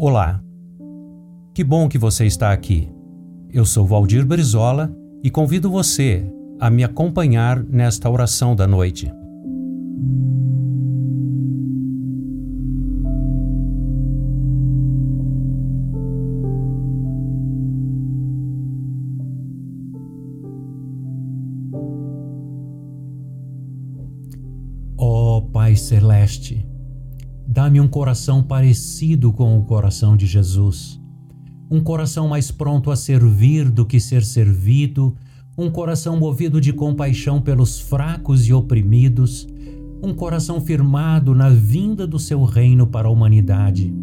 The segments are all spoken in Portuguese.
Olá. Que bom que você está aqui. Eu sou Valdir Brizola e convido você a me acompanhar nesta oração da noite. Ó Pai Celeste, Dá-me um coração parecido com o coração de Jesus. Um coração mais pronto a servir do que ser servido, um coração movido de compaixão pelos fracos e oprimidos, um coração firmado na vinda do seu reino para a humanidade.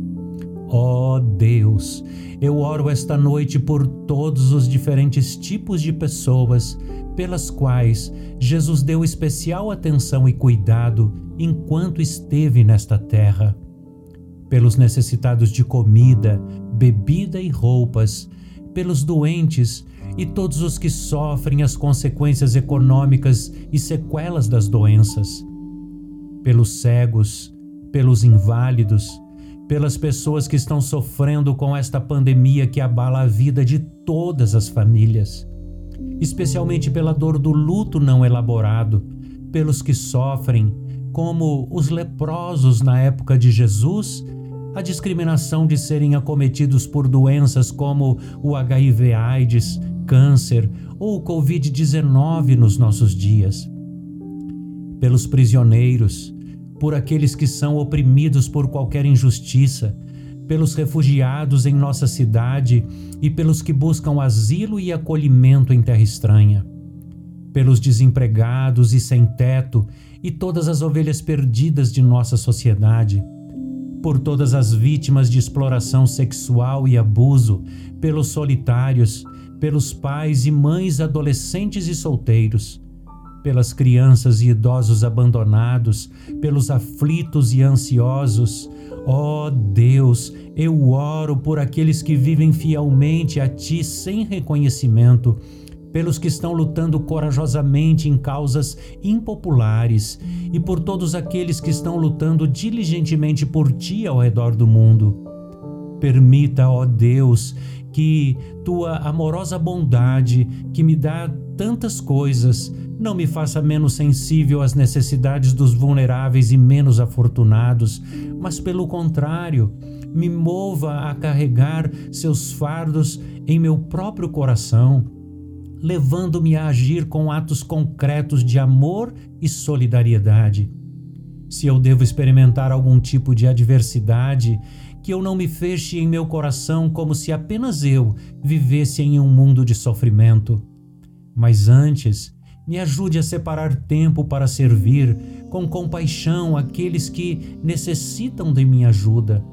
Ó oh Deus, eu oro esta noite por todos os diferentes tipos de pessoas pelas quais Jesus deu especial atenção e cuidado enquanto esteve nesta terra. Pelos necessitados de comida, bebida e roupas, pelos doentes e todos os que sofrem as consequências econômicas e sequelas das doenças, pelos cegos, pelos inválidos, pelas pessoas que estão sofrendo com esta pandemia que abala a vida de todas as famílias, especialmente pela dor do luto não elaborado, pelos que sofrem, como os leprosos na época de Jesus, a discriminação de serem acometidos por doenças como o HIV/AIDS, câncer ou o Covid-19 nos nossos dias. Pelos prisioneiros, por aqueles que são oprimidos por qualquer injustiça, pelos refugiados em nossa cidade e pelos que buscam asilo e acolhimento em terra estranha, pelos desempregados e sem teto e todas as ovelhas perdidas de nossa sociedade, por todas as vítimas de exploração sexual e abuso, pelos solitários, pelos pais e mães adolescentes e solteiros pelas crianças e idosos abandonados, pelos aflitos e ansiosos. Ó oh Deus, eu oro por aqueles que vivem fielmente a Ti sem reconhecimento, pelos que estão lutando corajosamente em causas impopulares e por todos aqueles que estão lutando diligentemente por Ti ao redor do mundo. Permita, ó Deus, que Tua amorosa bondade, que me dá tantas coisas, não me faça menos sensível às necessidades dos vulneráveis e menos afortunados, mas pelo contrário, me mova a carregar seus fardos em meu próprio coração, levando-me a agir com atos concretos de amor e solidariedade. Se eu devo experimentar algum tipo de adversidade, que eu não me feche em meu coração como se apenas eu vivesse em um mundo de sofrimento. Mas antes, me ajude a separar tempo para servir com compaixão aqueles que necessitam de minha ajuda.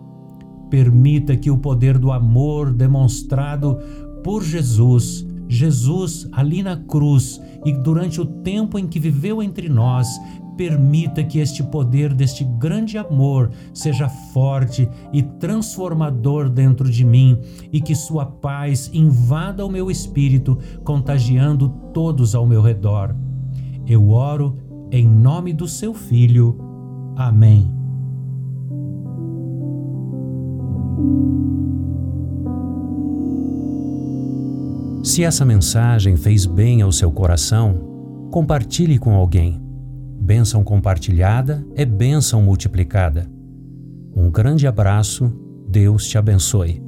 Permita que o poder do amor demonstrado por Jesus, Jesus ali na cruz e durante o tempo em que viveu entre nós, permita que este poder deste grande amor seja forte e transformador dentro de mim e que sua paz invada o meu espírito, contagiando todos ao meu redor. Eu oro em nome do seu Filho. Amém. Se essa mensagem fez bem ao seu coração, compartilhe com alguém. Bênção compartilhada é bênção multiplicada. Um grande abraço, Deus te abençoe.